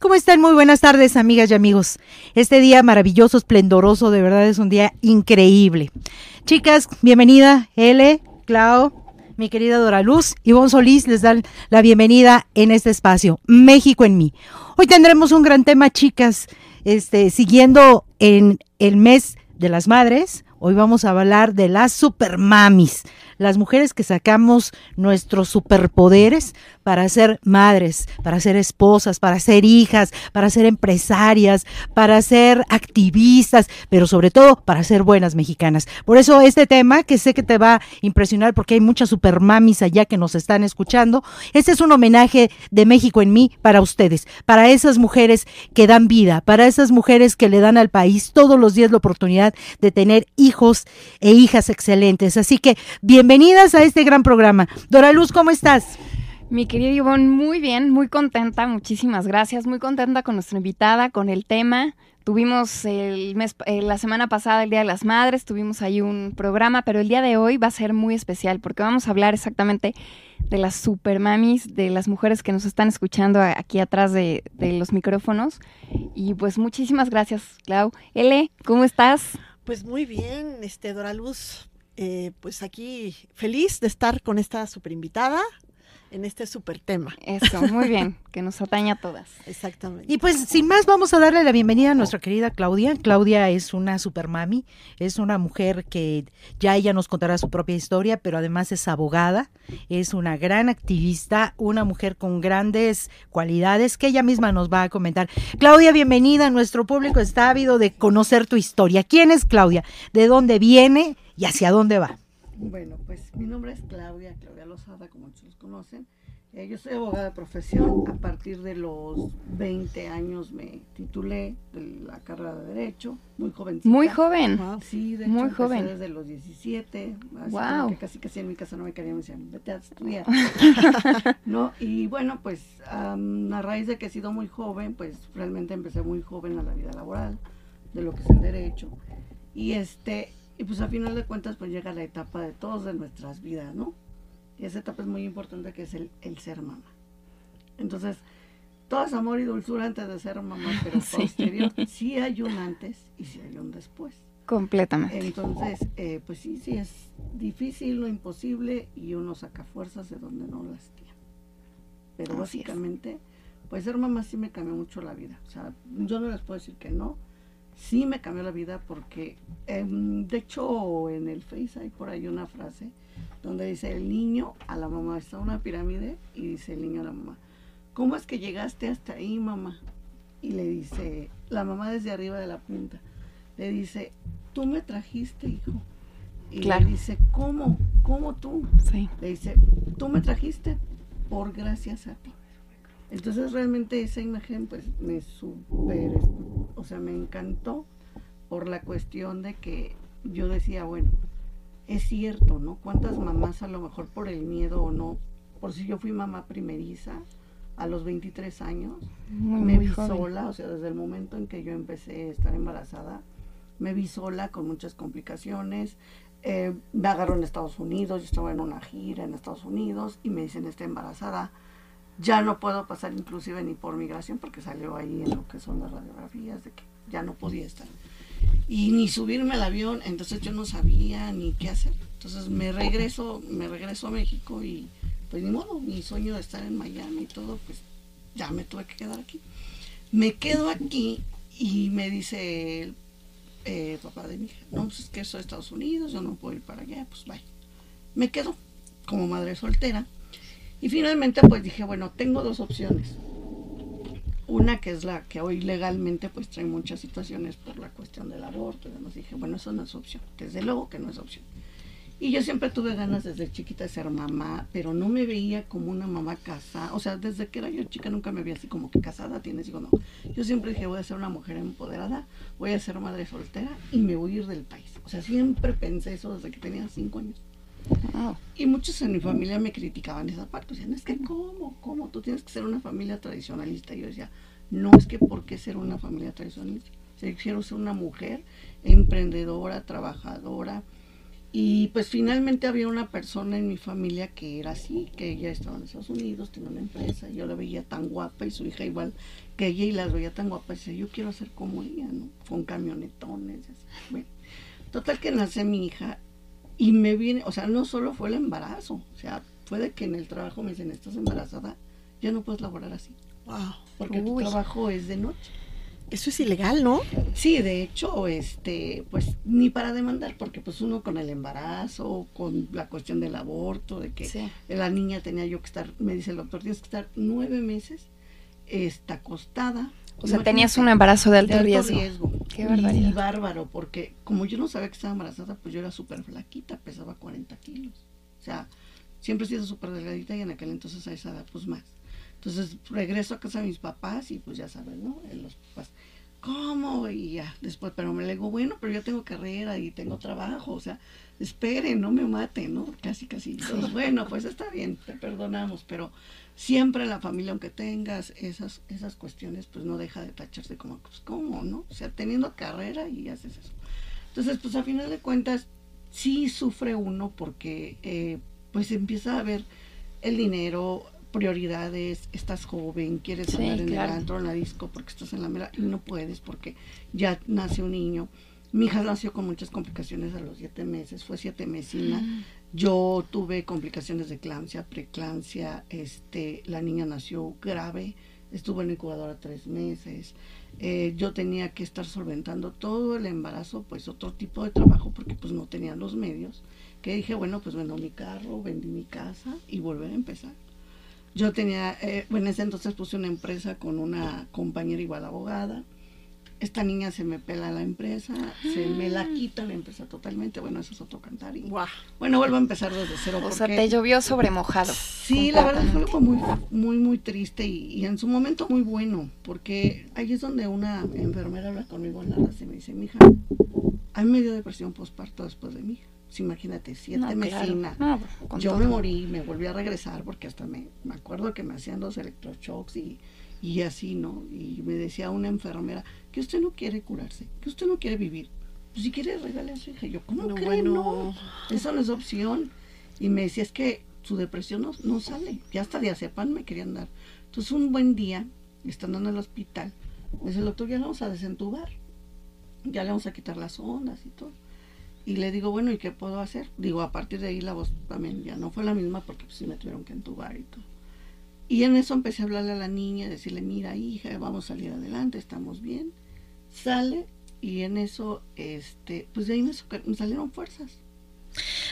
¿Cómo están? Muy buenas tardes, amigas y amigos. Este día maravilloso, esplendoroso, de verdad es un día increíble. Chicas, bienvenida, L, Clau, mi querida Dora Luz, Ivonne Solís les dan la bienvenida en este espacio, México en mí. Hoy tendremos un gran tema, chicas, este, siguiendo en el mes de las madres, hoy vamos a hablar de las supermamis las mujeres que sacamos nuestros superpoderes para ser madres, para ser esposas, para ser hijas, para ser empresarias, para ser activistas, pero sobre todo para ser buenas mexicanas. Por eso este tema, que sé que te va a impresionar porque hay muchas supermamis allá que nos están escuchando, este es un homenaje de México en mí para ustedes, para esas mujeres que dan vida, para esas mujeres que le dan al país todos los días la oportunidad de tener hijos e hijas excelentes. Así que bienvenidas a este gran programa. Dora Luz, ¿cómo estás? Mi querida Ivonne, muy bien, muy contenta, muchísimas gracias, muy contenta con nuestra invitada, con el tema. Tuvimos el mes, eh, la semana pasada, el Día de las Madres, tuvimos ahí un programa, pero el día de hoy va a ser muy especial porque vamos a hablar exactamente de las supermamis, de las mujeres que nos están escuchando aquí atrás de, de los micrófonos. Y pues muchísimas gracias, Clau. L, ¿cómo estás? Pues muy bien, este Dora Luz, eh, pues aquí feliz de estar con esta super invitada en este super tema. Eso, muy bien, que nos atañe a todas. Exactamente. Y pues sin más vamos a darle la bienvenida a nuestra querida Claudia. Claudia es una super mami, es una mujer que ya ella nos contará su propia historia, pero además es abogada, es una gran activista, una mujer con grandes cualidades que ella misma nos va a comentar. Claudia, bienvenida, nuestro público está ávido de conocer tu historia. ¿Quién es Claudia? ¿De dónde viene? y hacia dónde va. Bueno, pues mi nombre es Claudia, Claudia Lozada, como muchos conocen. Eh, yo soy abogada de profesión. A partir de los 20 años me titulé de la carrera de Derecho, muy joven. Muy joven. Sí, de muy joven. desde los 17. wow. Que casi casi en mi casa no me querían, me decían, vete a estudiar. ¿No? Y bueno, pues a raíz de que he sido muy joven, pues realmente empecé muy joven a la vida laboral, de lo que es el derecho. Y este, y pues a final de cuentas pues llega la etapa de todos de nuestras vidas, ¿no? Y esa etapa es muy importante que es el, ser mamá. Entonces, todo es amor y dulzura antes de ser mamá, pero sí. posterior sí hay un antes y sí hay un después. Completamente. Entonces, eh, pues sí, sí es difícil, lo imposible y uno saca fuerzas de donde no las tiene. Pero básicamente, pues ser mamá sí me cambió mucho la vida. O sea, yo no les puedo decir que no sí me cambió la vida porque, em, de hecho, en el Face hay por ahí una frase donde dice el niño a la mamá, está una pirámide y dice el niño a la mamá, ¿cómo es que llegaste hasta ahí, mamá? Y le dice, la mamá desde arriba de la punta, le dice, tú me trajiste, hijo. Y le dice, ¿cómo? ¿Cómo tú? Sí. Le dice, tú me trajiste por gracias a ti. Entonces realmente esa imagen pues me super, o sea, me encantó por la cuestión de que yo decía, bueno, es cierto, ¿no? ¿Cuántas mamás a lo mejor por el miedo o no? Por si yo fui mamá primeriza a los 23 años, me vi sola, o sea, desde el momento en que yo empecé a estar embarazada, me vi sola con muchas complicaciones. Eh, me agarró en Estados Unidos, yo estaba en una gira en Estados Unidos y me dicen, está embarazada ya no puedo pasar inclusive ni por migración porque salió ahí en lo que son las radiografías de que ya no podía estar. Y ni subirme al avión, entonces yo no sabía ni qué hacer. Entonces me regreso, me regreso a México y pues ni modo, mi sueño de estar en Miami y todo, pues ya me tuve que quedar aquí. Me quedo aquí y me dice el eh, papá de mi hija, no, pues es que soy de Estados Unidos, yo no puedo ir para allá, pues vaya. Me quedo como madre soltera. Y finalmente pues dije, bueno, tengo dos opciones. Una que es la que hoy legalmente pues trae muchas situaciones por la cuestión del aborto y demás. Dije, bueno, eso no es opción. Desde luego que no es opción. Y yo siempre tuve ganas desde chiquita de ser mamá, pero no me veía como una mamá casada. O sea, desde que era yo chica nunca me veía así como que casada, tienes hijo, no. Yo siempre dije, voy a ser una mujer empoderada, voy a ser madre soltera y me voy a ir del país. O sea, siempre pensé eso desde que tenía cinco años. Y muchos en mi familia me criticaban esa parte. Decían, es que ¿cómo? ¿Cómo? Tú tienes que ser una familia tradicionalista. Yo decía, no es que por qué ser una familia tradicionalista. Quiero ser una mujer emprendedora, trabajadora. Y pues finalmente había una persona en mi familia que era así, que ella estaba en Estados Unidos, tenía una empresa, yo la veía tan guapa y su hija igual que ella y las veía tan guapa y decía, yo quiero ser como ella, ¿no? Con camionetones. así. Bueno, total que nace mi hija y me viene, o sea, no solo fue el embarazo, o sea, fue de que en el trabajo me dicen, estás embarazada, ya no puedes laborar así, Wow. porque tu Uy. trabajo es de noche. Eso es ilegal, ¿no? Sí, de hecho, este, pues ni para demandar, porque pues uno con el embarazo, con la cuestión del aborto, de que Sí. la niña tenía yo que estar, me dice el doctor, tienes que estar nueve meses, está acostada. O sea, tenías un embarazo de alto, riesgo. Qué Y barbaridad. bárbaro, porque como yo no sabía que estaba embarazada, pues yo era súper flaquita, pesaba 40 kilos. O sea, siempre he sido súper delgadita y en aquel entonces a esa edad, pues más. Entonces regreso a casa de mis papás y pues ya sabes, ¿no? Eh, Los papás, ¿cómo? Y ya, después, pero me le digo, bueno, pero yo tengo carrera y tengo trabajo, o sea, esperen, no me maten, ¿no? Casi, casi. Entonces, bueno, pues está bien, te perdonamos, pero siempre la familia, aunque tengas esas, esas cuestiones, pues no deja de tacharse como, pues, ¿cómo, no? O sea, teniendo carrera y haces eso. Entonces, pues a final de cuentas, sí sufre uno porque, eh, pues empieza a ver el dinero, prioridades, estás joven, quieres Sí, andar en claro. el antro, en la disco, porque estás en la mera, y no puedes porque ya nace un niño. Mi hija nació con muchas complicaciones a los siete meses, fue siete mesina. Yo tuve complicaciones de eclampsia, preeclampsia, este, la niña nació grave, estuvo en incubadora tres meses. Eh, yo tenía que estar solventando todo el embarazo, pues otro tipo de trabajo, porque pues no tenía los medios. Que dije, bueno, pues vendo mi carro, vendí mi casa y volver a empezar. Yo tenía, eh, bueno, en ese entonces puse una empresa con una compañera igual abogada. Esta niña se me pela la empresa, se me la quita la empresa totalmente. Bueno, eso es otro cantar. Y, Guau. bueno, vuelvo a empezar desde cero. O sea, te llovió sobre mojado. Sí, la verdad fue algo muy, muy, muy triste y, y en su momento muy bueno, porque ahí es donde una enfermera habla conmigo en la raza y me dice, mija, a mí me dio depresión postparto después de mi hija. Pues imagínate, siete No, claro. No, con Yo todo. me morí, me volví a regresar porque hasta me, me acuerdo que me hacían los electroshocks y, y así, ¿no? Y me decía una enfermera que usted no quiere curarse, que usted no quiere vivir. Pues si quiere regale a su hija. Yo, ¿cómo No, cree? bueno. No, eso no es opción. Y me decía, es que su depresión no, no sale. Ya hasta diazepam me querían dar. Entonces un buen día, estando en el hospital, me dice el doctor, ya la vamos a desentubar. Ya le vamos a quitar las ondas y todo. Y le digo, bueno, ¿y qué puedo hacer? Digo, a partir de ahí la voz también ya no fue la misma porque pues sí me tuvieron que entubar y todo. Y en eso empecé a hablarle a la niña, decirle, mira hija, vamos a salir adelante, estamos bien. Sale y en eso, este, pues de ahí me, salieron fuerzas.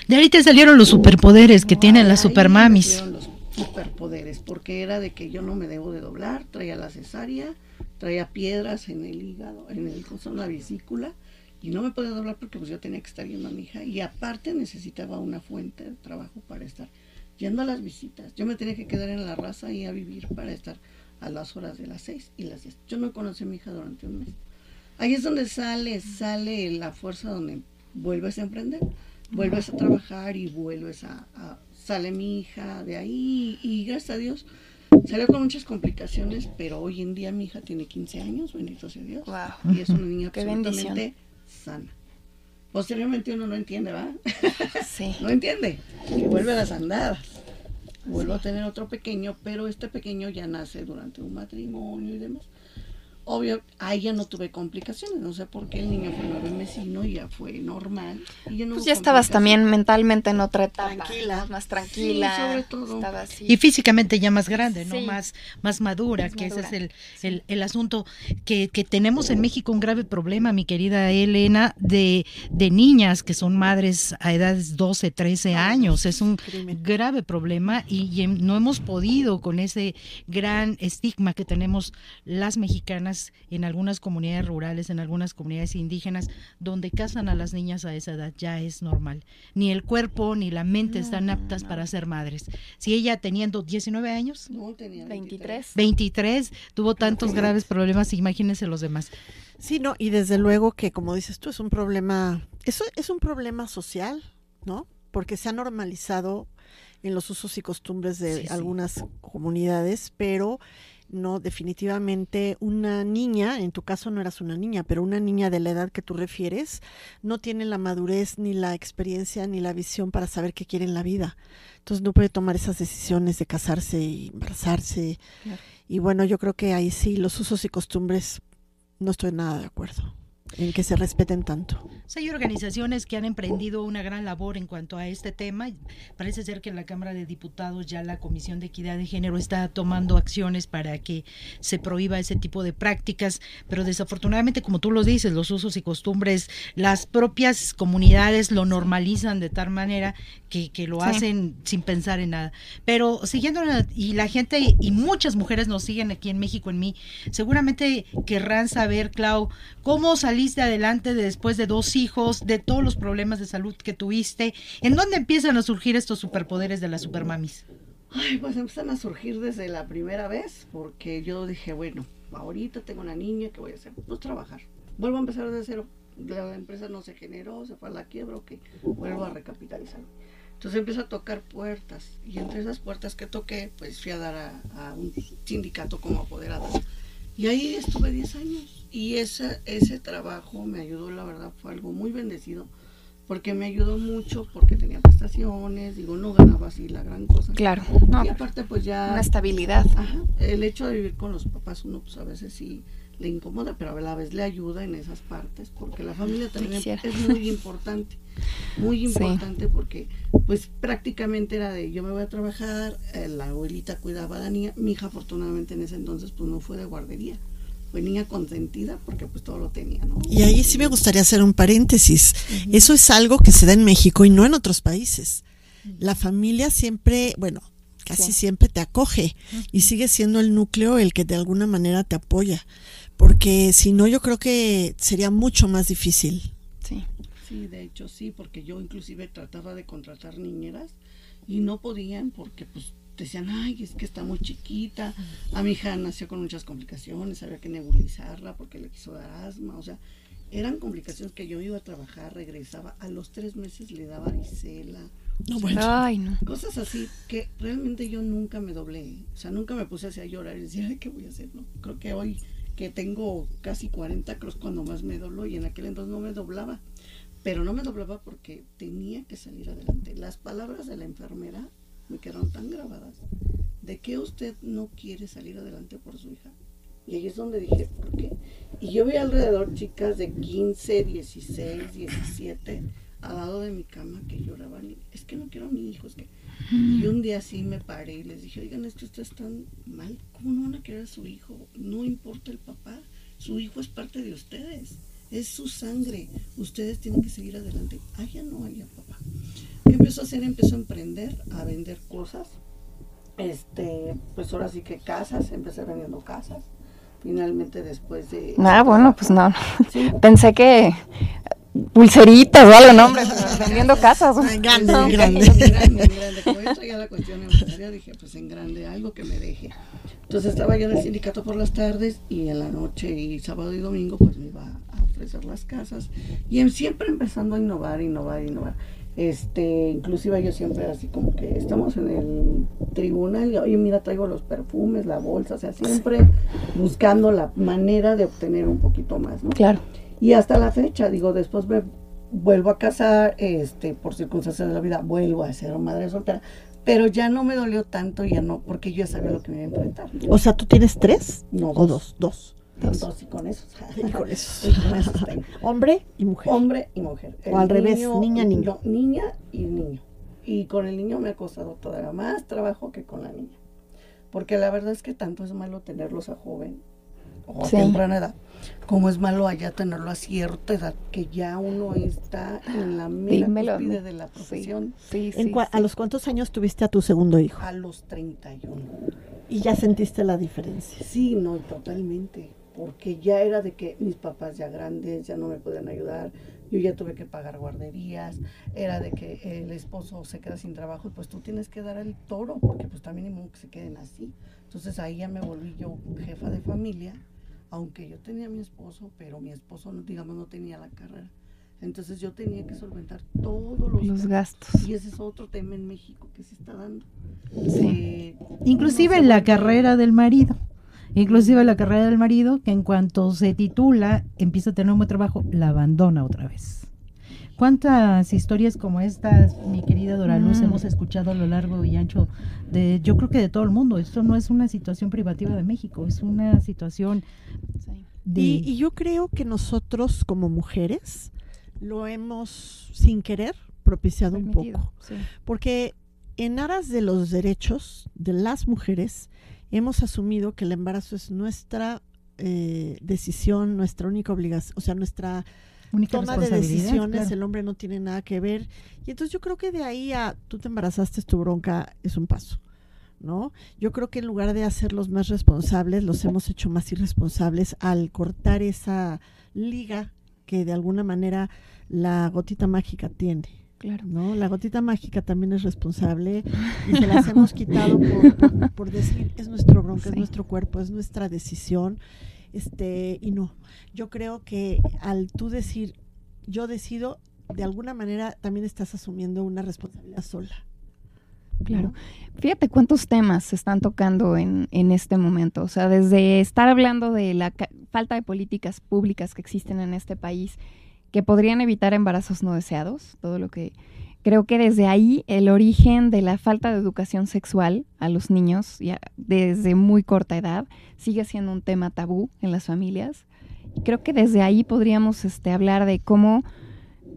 De ahí te salieron los superpoderes que No, tienen las supermamis. los superpoderes, porque era de que yo no me debo de doblar, traía la cesárea, traía piedras en el hígado, en el corazón, la vesícula, y no me podía doblar porque pues yo tenía que estar yendo a mi hija, y aparte necesitaba una fuente de trabajo para estar yendo a las visitas. Yo me tenía que quedar en la raza y a vivir para estar a las horas de las seis y las diez. Yo no conocí a mi hija durante un mes. Ahí es donde sale, sale la fuerza donde vuelves a emprender, vuelves a trabajar y vuelves a, a- sale mi hija de ahí y gracias a Dios salió con muchas complicaciones, pero hoy en día mi hija tiene 15 años, bendito sea Dios, Wow. y es una niña Qué absolutamente sana. Posteriormente uno no entiende, ¿va? Sí. no entiende, y vuelve a las andadas. Vuelvo a tener otro pequeño, pero este pequeño ya nace durante un matrimonio y demás. Obvio, ahí ya no tuve complicaciones, no sé por qué el niño fue nueve mesino y ya fue normal. Y ya no Pues ya estabas también mentalmente en otra etapa. Tranquila. Más tranquila. Sí, sobre todo. Estaba así. Y físicamente ya más grande, ¿no? Sí. Más, más madura, Más que ese es el, el, el asunto que, que tenemos en México un grave problema, mi querida Elena, de, de niñas que son madres a edades 12, 13 años. Es un crimen. grave problema y, y em- no hemos podido con ese gran estigma que tenemos las mexicanas en algunas comunidades rurales, en algunas comunidades indígenas, donde casan a las niñas a esa edad, ya es normal. Ni el cuerpo ni la mente están aptas para ser madres. Si ella teniendo 19 años, No, tenía 23. 23, tuvo tantos graves problemas, imagínense los demás. Sí, no, y desde luego que como dices tú, es un problema, eso es un problema social, ¿no? Porque se ha normalizado en los usos y costumbres de Sí, sí. algunas comunidades, pero no, definitivamente una niña, en tu caso no eras una niña, pero una niña de la edad que tú refieres, no tiene la madurez, ni la experiencia, ni la visión para saber qué quiere en la vida. Entonces no puede tomar esas decisiones de casarse y embarazarse. Claro. Y bueno, yo creo que ahí sí, los usos y costumbres, no estoy nada de acuerdo en que se respeten tanto. Hay organizaciones que han emprendido una gran labor en cuanto a este tema. Parece ser que en la Cámara de Diputados ya la Comisión de Equidad de Género está tomando acciones para que se prohíba ese tipo de prácticas, pero desafortunadamente, como tú lo dices, los usos y costumbres, las propias comunidades lo normalizan de tal manera que, que lo Sí. hacen sin pensar en nada. Pero siguiendo, la- y la gente y muchas mujeres nos siguen aquí en México, en mí, seguramente querrán saber, Clau, cómo saliste adelante después de dos hijos, de todos los problemas de salud que tuviste, ¿en dónde empiezan a surgir estos superpoderes de las supermamis? Ay, pues empiezan a surgir desde la primera vez, porque yo dije, bueno, ahorita tengo una niña, ¿qué voy a hacer? Pues trabajar. Vuelvo a empezar desde cero. La empresa no se generó, se fue a la quiebra, ok, vuelvo a recapitalizar. Entonces empiezo a tocar puertas, y entre esas puertas que toqué, pues fui a dar a, a un sindicato como apoderada. Y ahí estuve 10 años, y esa, ese trabajo me ayudó, la verdad, fue algo muy bendecido, porque me ayudó mucho, porque tenía prestaciones, digo, no ganaba así la gran cosa. Claro. No, y aparte pues ya una estabilidad. ajá, el hecho de vivir con los papás uno pues a veces sí le incomoda pero a la vez le ayuda en esas partes porque la familia también es muy importante muy Sí. importante porque pues prácticamente era de yo me voy a trabajar eh, la abuelita cuidaba a la niña mi hija afortunadamente en ese entonces pues no fue de guardería fue niña consentida porque pues todo lo tenía no Y ahí sí me gustaría hacer un paréntesis. Eso es algo que se da en México y no en otros países. La familia siempre, bueno, casi Sí. siempre te acoge y sigue siendo el núcleo el que de alguna manera te apoya. Porque si no, yo creo que sería mucho más difícil. Sí. Sí, de hecho sí, porque yo inclusive trataba de contratar niñeras y no podían porque pues decían, ay, es que está muy chiquita, a mi hija nació con muchas complicaciones, había que nebulizarla porque le quiso dar asma, o sea, eran complicaciones que yo iba a trabajar, regresaba, a los tres meses le daba varicela, No, bueno. Ay, no. cosas así que realmente yo nunca me doblé, o sea, nunca me puse así a llorar y decía, ay, ¿qué voy a hacer? No, creo que hoy que tengo casi 40 creo cuando más me doblo y en aquel entonces no me doblaba, pero no me doblaba porque tenía que salir adelante. Las palabras de la enfermera me quedaron tan grabadas de que usted no quiere salir adelante por su hija. Y ahí es donde dije, ¿por qué? Y yo vi alrededor chicas de 15, 16, 17 al lado de mi cama que lloraban. y, Es que no quiero a mi hijo, es que... Y un día sí me paré y les dije, oigan, es que ustedes están mal. ¿Cómo no van a querer a su hijo? No importa el papá. Su hijo es parte de ustedes. Es su sangre. Ustedes tienen que seguir adelante. Allá no, allá papá. ¿Qué empezó a hacer? Empezó a emprender, a vender cosas. Este, pues ahora sí que casas, empecé vendiendo casas. Finalmente después de... Ah, bueno, pues no. Sí. Pensé que pulseritas o algo, no, hombre, vendiendo casas. Ay, grande, No, grande. En grande, en grande. Como yo traía la cuestión empresaria, dije, pues en grande, algo que me deje. Entonces estaba yo en el sindicato por las tardes y en la noche y sábado y domingo pues me iba a ofrecer las casas y en- siempre empezando a innovar, innovar, innovar. Este, inclusive yo siempre así como que estamos en el tribunal y oye mira traigo los perfumes, la bolsa, o sea, siempre buscando la manera de obtener un poquito más, ¿no? Claro. Y hasta la fecha, digo, después me vuelvo a casar, este, por circunstancias de la vida, vuelvo a ser madre soltera, pero ya no me dolió tanto, ya no, porque yo ya sabía lo que me iba a enfrentar. O sea, ¿tú tienes tres? No, ¿O dos. dos? Dos. Y con esos. Y con esos. Hombre y mujer. Hombre y mujer. O al revés, niña, niño. no, niña y niño. Y con el niño me ha costado todavía más trabajo que con la niña. Porque la verdad es que tanto es malo tenerlos a joven o a Sí. temprana edad, como es malo allá tenerlo a cierta edad, que ya uno está en la mera cúspide de la profesión Sí, ¿En sí, cua- sí. ¿A los cuántos años tuviste a tu segundo hijo? a los 31. Y ya sentiste la diferencia. Sí, no, totalmente. Porque ya era de que mis papás ya grandes ya no me podían ayudar. Yo ya tuve que pagar guarderías. Era de que el esposo se queda sin trabajo y pues tú tienes que dar el toro porque pues también modo que se queden así. Entonces ahí ya me volví yo jefa de familia. Aunque yo tenía a mi esposo, pero mi esposo, digamos, no tenía la carrera. Entonces yo tenía que solventar todos los, Los gastos. Y ese es otro tema en México que se está dando. Sí. Eh, Inclusive en la carrera del marido. Inclusive la carrera del marido, que en cuanto se titula, empieza a tener un buen trabajo, la abandona otra vez. ¿Cuántas historias como estas, mi querida Dora Luz, Mm. hemos escuchado a lo largo y ancho de, yo creo que de todo el mundo? Esto no es una situación privativa de México, es una situación Sí. de... Y, y yo creo que nosotros como mujeres lo hemos, sin querer, propiciado un poco. sí. Porque en aras de los derechos de las mujeres, hemos asumido que el embarazo es nuestra eh, decisión, nuestra única obligación, o sea, nuestra única toma de decisiones, claro. el hombre no tiene nada que ver. Y entonces yo creo que de ahí a tú te embarazaste, es tu bronca, es un paso. ¿No? Yo creo que en lugar de hacerlos más responsables, los hemos hecho más irresponsables al cortar esa liga que de alguna manera la gotita mágica tiene. Claro. ¿no? La gotita mágica también es responsable y se las hemos quitado por, por- por decir es nuestro bronca, es nuestro cuerpo, es nuestra decisión. Este, y no, yo creo que al tú decir yo decido, de alguna manera también estás asumiendo una responsabilidad sola. Claro. Fíjate cuántos temas se están tocando en, en este momento. O sea, desde estar hablando de la falta de políticas públicas que existen en este país que podrían evitar embarazos no deseados, todo lo que creo que desde ahí el origen de la falta de educación sexual a los niños desde muy corta edad sigue siendo un tema tabú en las familias. Creo que desde ahí podríamos este, hablar de cómo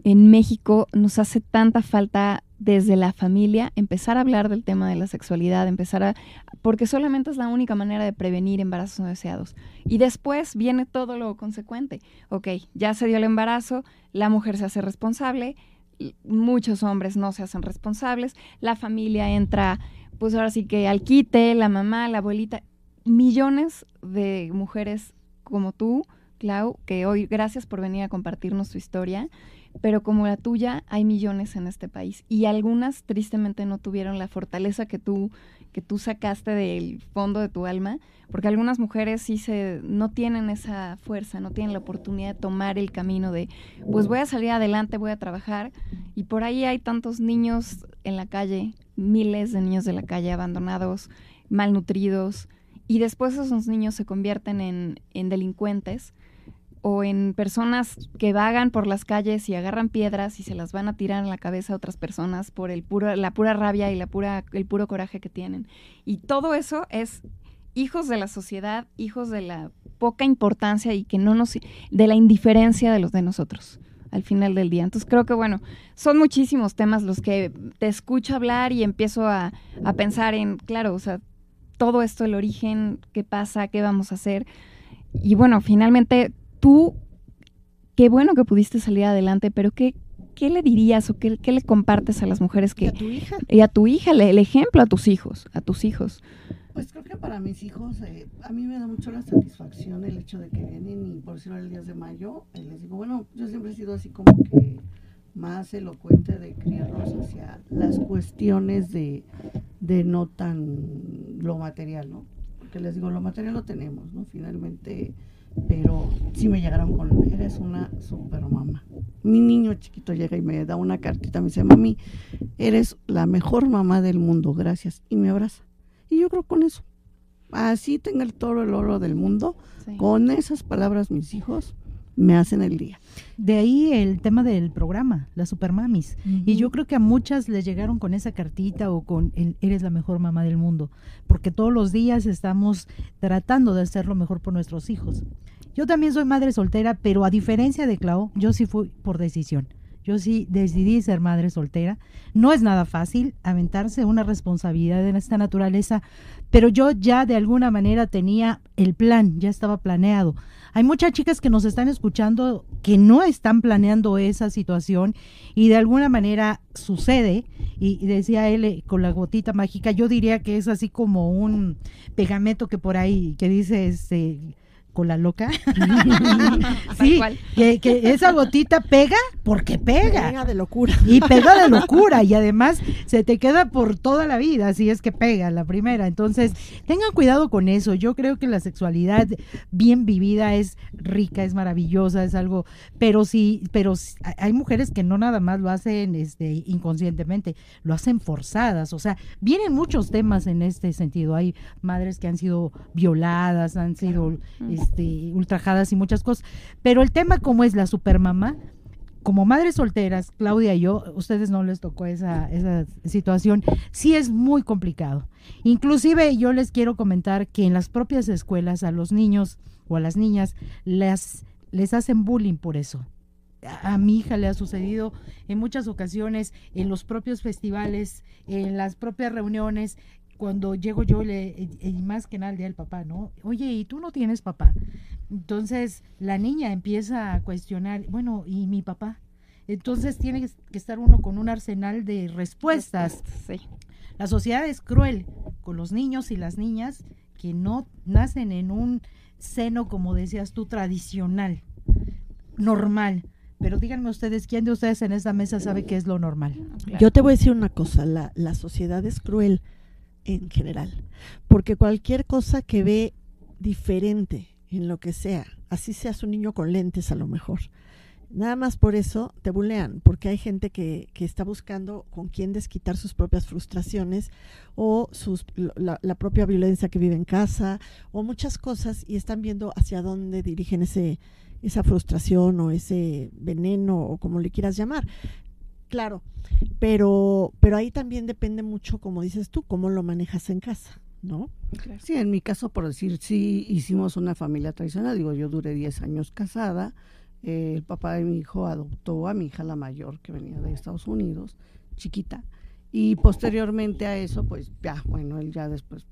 en México nos hace tanta falta desde la familia empezar a hablar del tema de la sexualidad, empezar a porque solamente es la única manera de prevenir embarazos no deseados. Y después viene todo lo consecuente. Ok, ya se dio el embarazo, la mujer se hace responsable, muchos hombres no se hacen responsables, la familia entra, pues ahora sí que al quite, la mamá, la abuelita, millones de mujeres como tú, Clau, que hoy gracias por venir a compartirnos tu historia, pero como la tuya hay millones en este país y algunas tristemente no tuvieron la fortaleza que tú que tú sacaste del fondo de tu alma, porque algunas mujeres sí se no tienen esa fuerza, no tienen la oportunidad de tomar el camino de pues voy a salir adelante, voy a trabajar y por ahí hay tantos niños en la calle, miles de niños de la calle abandonados, malnutridos y después esos niños se convierten en, en delincuentes o en personas que vagan por las calles y agarran piedras y se las van a tirar en la cabeza a otras personas por el la pura rabia y la pura, el puro coraje que tienen. Y todo eso es hijos de la sociedad, hijos de la poca importancia y que no nos de la indiferencia de los de nosotros al final del día. Entonces creo que bueno, son muchísimos temas los que te escucho hablar y empiezo a, a pensar en, claro, o sea, todo esto, el origen, qué pasa, qué vamos a hacer. Y bueno, finalmente tú, qué bueno que pudiste salir adelante, pero ¿qué, qué le dirías o qué, qué le compartes a las mujeres que... ¿Y a tu hija? Y a tu hija, el ejemplo a tus hijos, a tus hijos. Pues creo que para mis hijos, eh, a mí me da mucho la satisfacción el hecho de que vienen y por decirlo el 10 de mayo, eh, les digo, bueno, yo siempre he sido así como que más elocuente de criarlos hacia las cuestiones de, de no tan lo material, ¿no? Porque les digo, lo material lo tenemos, ¿no? Finalmente, pero sí me llegaron con, eres una super mamá. Mi niño chiquito llega y me da una cartita, me dice, mami, eres la mejor mamá del mundo, gracias, y me abraza. Y yo creo con eso. Así tenga el toro el oro del mundo. Sí. Con esas palabras mis hijos me hacen el día. De ahí el tema del programa, las supermamis. Y yo creo que a muchas les llegaron con esa cartita o con el eres la mejor mamá del mundo, porque todos los días estamos tratando de hacer lo mejor por nuestros hijos. Yo también soy madre soltera, pero a diferencia de Clau, yo sí fui por decisión. Yo sí decidí ser madre soltera. No es nada fácil aventarse una responsabilidad de esta naturaleza, pero yo ya de alguna manera tenía el plan, ya estaba planeado. Hay muchas chicas que nos están escuchando que no están planeando esa situación y de alguna manera sucede. Y, decía él con la gotita mágica, yo diría que es así como un pegamento que por ahí que dice este con la loca. sí, que, que, esa gotita pega porque pega. Pega de locura. Y pega de locura. Y además se te queda por toda la vida, si es que pega la primera. Entonces, tengan cuidado con eso. Yo creo que la sexualidad bien vivida es rica, es maravillosa, es algo. Pero sí, pero hay mujeres que no nada más lo hacen este, inconscientemente, lo hacen forzadas. O sea, vienen muchos temas en este sentido. Hay madres que han sido violadas, han sido este, ultrajadas y muchas cosas. Pero el tema como es la supermamá, como madres solteras, Claudia y yo, ustedes no les tocó esa, esa situación, sí es muy complicado. Inclusive yo les quiero comentar que en las propias escuelas a los niños o a las niñas les, les hacen bullying por eso. A mi hija le ha sucedido en muchas ocasiones, en los propios festivales, en las propias reuniones, cuando llego yo, le, y más que nada el día del papá, ¿no? Oye, ¿y tú no tienes papá? Entonces la niña empieza a cuestionar, bueno, ¿y mi papá? Entonces tiene que estar uno con un arsenal de respuestas. Sí. La sociedad es cruel con los niños y las niñas que no nacen en un seno, como decías tú, tradicional, normal. Pero díganme ustedes, ¿quién de ustedes en esta mesa sabe qué es lo normal? Yo te voy a decir una cosa, la, la sociedad es cruel en general. Porque cualquier cosa que ve diferente en lo que sea, así seas un niño con lentes a lo mejor, nada más por eso te bulean, porque hay gente que, que está buscando con quién desquitar sus propias frustraciones o sus, la, la, propia violencia que vive en casa o muchas cosas y están viendo hacia dónde dirigen ese, esa frustración o ese veneno o como le quieras llamar claro, pero, pero ahí también depende mucho, como dices tú, cómo lo manejas en casa, ¿no? Sí, en mi caso, por decir, sí hicimos una familia tradicional, digo, yo duré 10 años casada, eh, el papá de mi hijo adoptó a mi hija la mayor, que venía de Estados Unidos, chiquita, y posteriormente a eso, pues ya, bueno, él ya después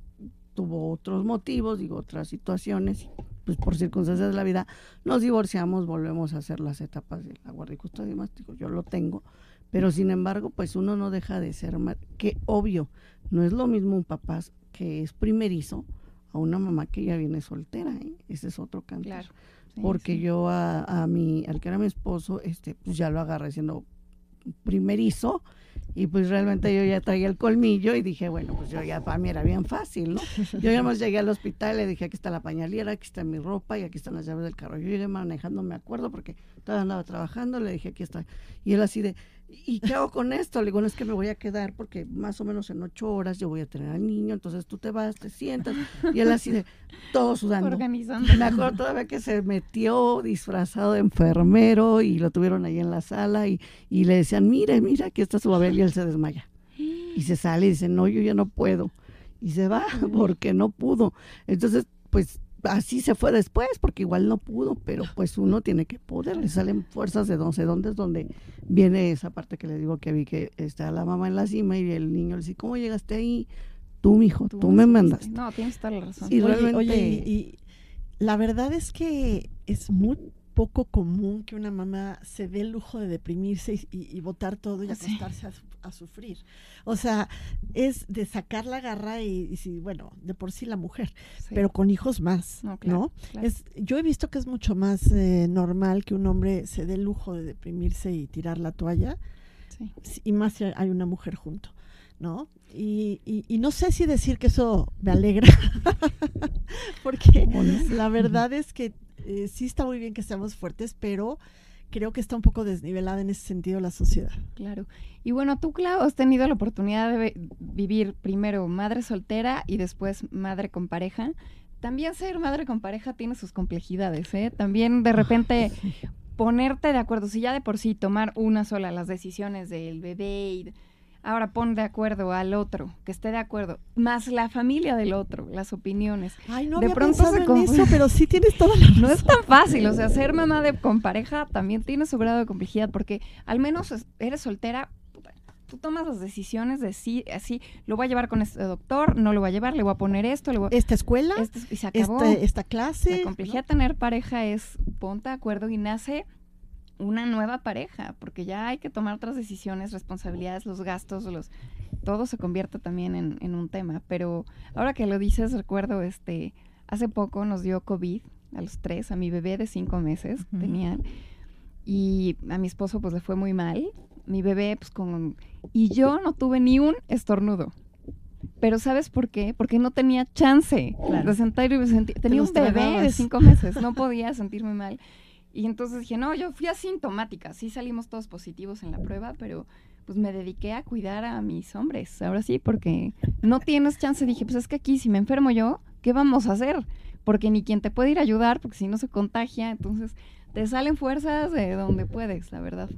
tuvo otros motivos, digo, otras situaciones, pues por circunstancias de la vida, nos divorciamos, volvemos a hacer las etapas de la guardia y custodia más, digo, yo lo tengo, pero sin embargo, pues uno no deja de ser, que obvio, no es lo mismo un papá que es primerizo a una mamá que ya viene soltera, ¿eh? ese es otro canto. Claro. Porque yo a, a mi, al que era mi esposo, este, pues ya lo agarré siendo primerizo y pues realmente yo ya traía el colmillo y dije, bueno, pues yo ya para mí era bien fácil, ¿no? Yo ya más llegué al hospital, le dije, aquí está la pañalera, aquí está mi ropa y aquí están las llaves del carro. Yo llegué manejando, me acuerdo, porque todavía andaba trabajando, le dije, aquí está. Y él así de, ¿y qué hago con esto? Le digo, no es que me voy a quedar porque más o menos en ocho horas yo voy a tener al niño, entonces tú te vas, te sientas. Y él así de, todo sudando. Organizando. Me acuerdo todavía que se metió disfrazado de enfermero y lo tuvieron ahí en la sala y, y le decían, mire, mira, aquí está su babel y él se desmaya. Y se sale y dice, no, yo ya no puedo. Y se va porque no pudo. Entonces, pues así se fue después, porque igual no pudo, pero pues uno tiene que poder, le salen fuerzas de no sé dónde es donde viene esa parte que le digo que vi que está la mamá en la cima y el niño le dice, ¿cómo llegaste ahí? Tú, mijo, tú, tú me mandaste. No, tienes toda la razón. Y realmente, y la verdad es que es muy poco común que una mamá se dé el lujo de deprimirse y, y, botar todo y acostarse a, a, sufrir. O sea, es de sacar la garra y, y bueno, de por sí la mujer, sí. pero con hijos más, ¿no? Claro, Claro. Es, yo he visto que es mucho más eh, normal que un hombre se dé el lujo de deprimirse y tirar la toalla, sí. y más si hay una mujer junto. ¿no? Y, y, y, no sé si decir que eso me alegra, porque la verdad es que eh, sí está muy bien que seamos fuertes, pero creo que está un poco desnivelada en ese sentido la sociedad. Claro. Y bueno, tú, Clau, has tenido la oportunidad de vivir primero madre soltera y después madre con pareja. también ser madre con pareja tiene sus complejidades, ¿eh? También de repente ponerte de acuerdo, si ya de por sí tomar una sola las decisiones del bebé y ahora pon de acuerdo al otro, que esté de acuerdo, más la familia del otro, las opiniones. Ay, no de había pronto pensado se en confu- eso, pero sí tienes toda la No es tan fácil, o sea, ser mamá de con pareja también tiene su grado de complejidad, porque al menos es- eres soltera, tú tomas las decisiones de sí, así, lo voy a llevar con este doctor, no lo voy a llevar, le voy a poner esto, le voy a... esta escuela, Esto es- y se acabó. esta, esta clase. La complejidad de tener pareja es ponte de acuerdo y nace una nueva pareja, porque ya hay que tomar otras decisiones, responsabilidades, los gastos, los todo se convierte también en, en un tema. Pero ahora que lo dices, recuerdo, este, hace poco nos dio COVID a los tres, a mi bebé de cinco meses tenían, y a mi esposo pues le fue muy mal. Mi bebé pues con... Y yo no tuve ni un estornudo. Pero ¿sabes por qué? Porque no tenía chance Claro. de sentar y sentir. Tenía un bebé de cinco meses, no podía sentirme mal. Y entonces dije, no, yo fui asintomática. Sí salimos todos positivos en la prueba, pero pues me dediqué a cuidar a mis hombres. Ahora sí, porque no tienes chance. Dije, pues es que aquí si me enfermo yo, ¿qué vamos a hacer? Porque ni quien te puede ir a ayudar, porque si no se contagia, entonces te salen fuerzas de donde puedes, la verdad.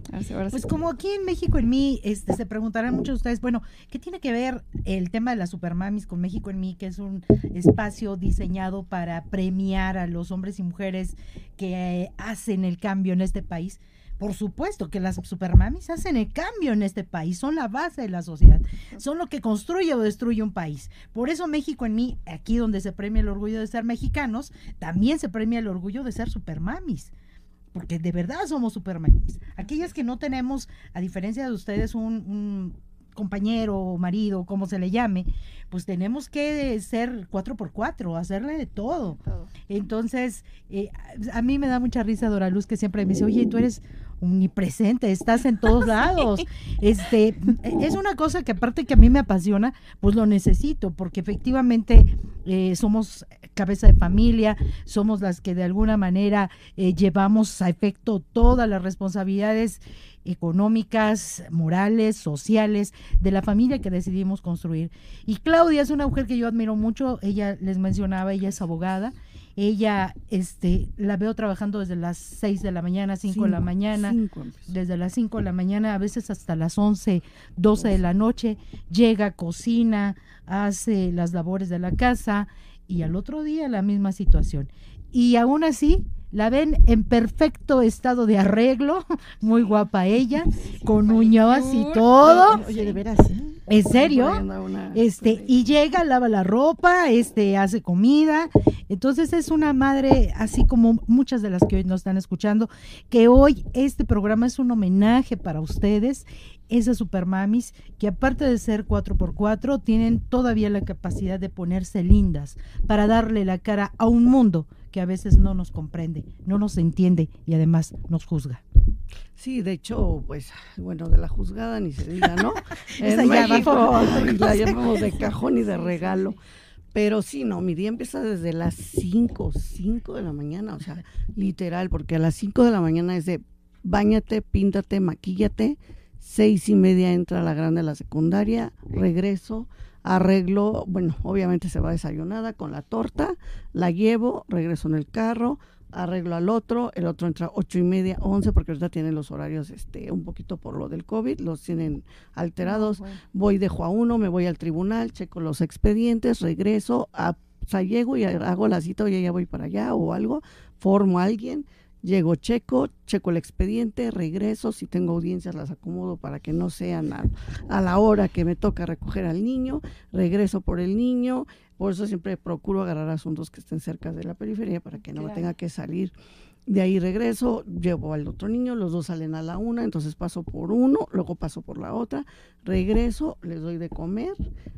Pues como aquí en México en mí, este, se preguntarán muchos de ustedes, bueno, ¿qué tiene que ver el tema de las supermamis con México en mí, que es un espacio diseñado para premiar a los hombres y mujeres que hacen el cambio en este país? Por supuesto que las supermamis hacen el cambio en este país, son la base de la sociedad, son lo que construye o destruye un país. Por eso México en mí, aquí donde se premia el orgullo de ser mexicanos, también se premia el orgullo de ser supermamis porque de verdad somos supermamis. Aquellas que no tenemos, a diferencia de ustedes, un, un compañero o marido, como se le llame, pues tenemos que ser cuatro por cuatro, hacerle de todo. Entonces, eh, a a mí me da mucha risa Dora Luz que siempre me dice, oye, tú eres omnipresente, estás en todos lados. Este, es una cosa que aparte que a mí me apasiona, pues lo necesito, porque efectivamente eh, somos cabeza de familia, somos las que de alguna manera eh, llevamos a efecto todas las responsabilidades económicas, morales, sociales de la familia que decidimos construir. Y Claudia es una mujer que yo admiro mucho, ella les mencionaba, ella es abogada, ella este la veo trabajando desde las 6 de la mañana, 5 de la Cinco, mañana, cinco desde las 5 de la mañana, a veces hasta las 11, 12 de la noche, llega, cocina, hace las labores de la casa y al otro día la misma situación. Y aún así la ven en perfecto estado de arreglo, muy guapa ella, con uñas y todo. Oye, de veras. ¿eh? ¿En serio? Este, y llega, lava la ropa, este, hace comida. Entonces es una madre, así como muchas de las que hoy nos están escuchando, que hoy este programa es un homenaje para ustedes, esas supermamis, que aparte de ser 4x4, tienen todavía la capacidad de ponerse lindas para darle la cara a un mundo que a veces no nos comprende, no nos entiende y además nos juzga. Sí, de hecho, pues, bueno, de la juzgada ni se diga, ¿no? Esa en ya México la llamamos de cajón y de regalo. Pero sí, no, mi día empieza desde las 5, 5 de la mañana, o sea, literal, porque a las 5 de la mañana es de bañate, píntate, maquíllate, seis y media entra la grande a la secundaria, regreso, arreglo, bueno, obviamente se va desayunada con la torta, la llevo, regreso en el carro, arreglo al otro, el otro entra ocho y media, once, porque ahorita tienen los horarios este un poquito por lo del COVID, los tienen alterados, Bueno. voy, dejo a uno, me voy al tribunal, checo los expedientes, regreso, a, o sea, llego y hago la cita, oye, ya voy para allá o algo, formo a alguien, llego, checo, checo el expediente, regreso, si tengo audiencias las acomodo para que no sean a, a la hora que me toca recoger al niño, regreso por el niño, por eso siempre procuro agarrar asuntos que estén cerca de la periferia para que no me tenga que salir de ahí regreso, llevo al otro niño, los dos salen a la una, entonces paso por uno, luego paso por la otra, regreso, les doy de comer,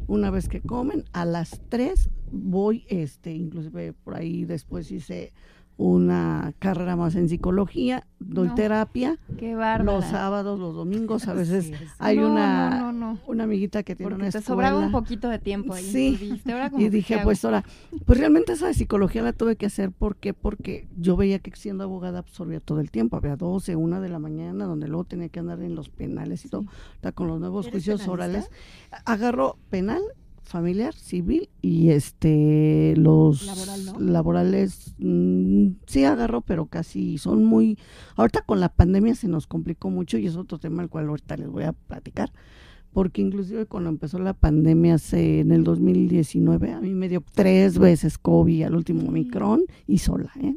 una vez que comen, a las tres voy, este, inclusive por ahí después hice una carrera más en psicología, doy No. terapia, Qué los sábados, los domingos, a veces hay No, una, no, una amiguita que tiene Porque una te escuela. sobraba un poquito de tiempo ahí. Sí. Ahora como Y dije, pues ahora, pues realmente esa de psicología la tuve que hacer. ¿Por qué? Porque yo veía que siendo abogada absorbía todo el tiempo. Había 12, una de la mañana, donde luego tenía que andar en los penales y todo. Está con los nuevos ¿Eres juicios penalista? orales. Agarro penal, familiar, civil y este los Laboral, ¿no? laborales mm, sí agarro, pero casi son muy ahorita con la pandemia se nos complicó mucho y es otro tema al cual ahorita les voy a platicar. Porque inclusive cuando empezó la pandemia en el 2019, a mí me dio tres veces COVID al último Omicron y sola, ¿eh?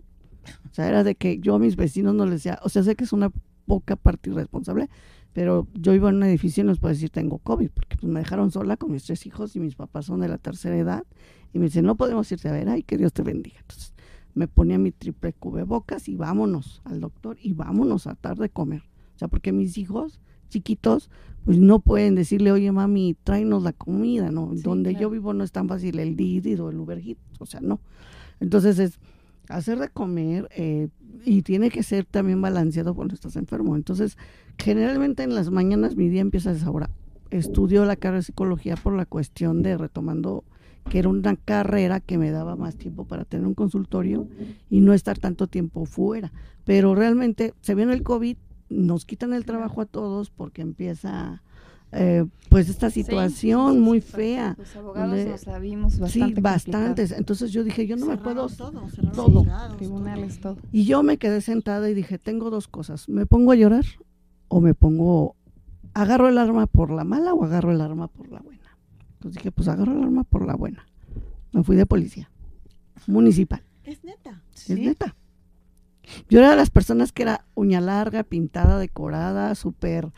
O sea, era de que yo a mis vecinos no les decía, o sea, sé que es una poca parte irresponsable, pero yo iba en un edificio y no les puedo decir tengo COVID, porque pues me dejaron sola con mis tres hijos y mis papás son de la tercera edad y me dicen, no podemos irte a ver, ay, que Dios te bendiga. Entonces me ponía mi triple cubrebocas y vámonos al doctor y vámonos a tarde de comer. O sea, porque mis hijos chiquitos, pues no pueden decirle, oye mami, tráenos la comida, ¿no? Donde yo vivo no es tan fácil el Didi o el Uber Eats, o sea, no. Entonces es hacer de comer eh, y tiene que ser también balanceado cuando estás enfermo. Entonces, generalmente en las mañanas mi día empieza a esa hora. Estudio la carrera de psicología por la cuestión de retomando que era una carrera que me daba más tiempo para tener un consultorio y no estar tanto tiempo fuera. Pero realmente se viene el COVID, nos quitan el trabajo a todos porque empieza eh, pues esta situación muy fea. Los abogados donde- nos la vimos bastante sí, bastantes. Entonces yo dije, yo no me puedo todo, cerraron todo. juzgados, Tribunales, todo. y yo me quedé sentada y dije, tengo dos cosas, ¿me pongo a llorar o me pongo, agarro el arma por la mala o agarro el arma por la buena? Entonces dije, pues agarro el arma por la buena. Me fui de policía municipal, Es neta. es neta. Yo era de las personas que era uña larga, pintada, decorada, súper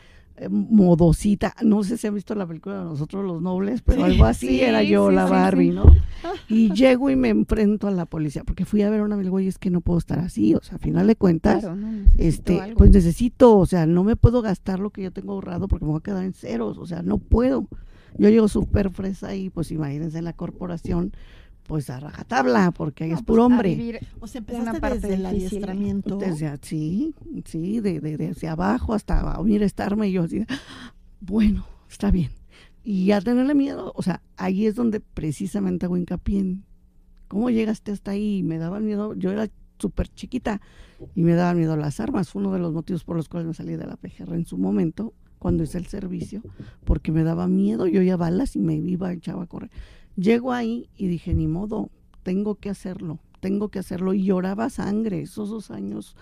modosita. No sé si han visto la película de Nosotros los Nobles, pero algo así sí, era yo, sí, la Barbie. ¿no? Y llego y me enfrento a la policía, porque fui a ver a un amigo y es que no puedo estar así, o sea, a final de cuentas, Claro, no, necesito este, algo. pues necesito, o sea, no me puedo gastar lo que yo tengo ahorrado porque me voy a quedar en ceros, o sea, no puedo. Yo llego súper fresa y pues imagínense en la corporación, pues a rajatabla, porque ahí No, es pues, puro hombre. vivir O sea, Una empezaste parte desde el adiestramiento. Desde, sí, sí, de, de, desde abajo hasta a unir estarme y yo así, bueno, está bien. Y a tenerle miedo, o sea, ahí es donde precisamente hago hincapié en cómo llegaste hasta ahí. Me daba miedo, yo era súper chiquita y me daban miedo las armas. Fue uno de los motivos por los cuales me salí de la PGR en su momento, cuando hice el servicio, porque me daba miedo, yo oía balas y me iba, echaba a correr. Llego ahí y dije, ni modo, tengo que hacerlo, tengo que hacerlo. Y lloraba sangre, esos dos años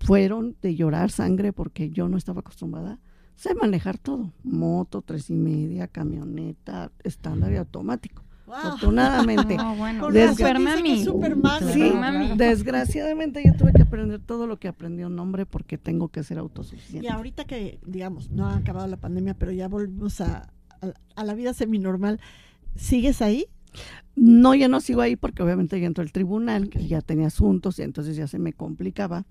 fueron de llorar sangre porque yo no estaba acostumbrada. Sé manejar todo, moto, tres y media, camioneta, estándar y automático. Wow. Afortunadamente. No, bueno, Con Des- razón super dice que mami. Sí, mami. desgraciadamente yo tuve que aprender todo lo que aprendió un hombre porque tengo que ser autosuficiente. Y ahorita que, digamos, no ha acabado la pandemia, pero ya volvimos a, a, a la vida seminormal, ¿sigues ahí? No, ya no sigo ahí porque obviamente ya entró el tribunal y ya tenía asuntos y entonces ya se me complicaba.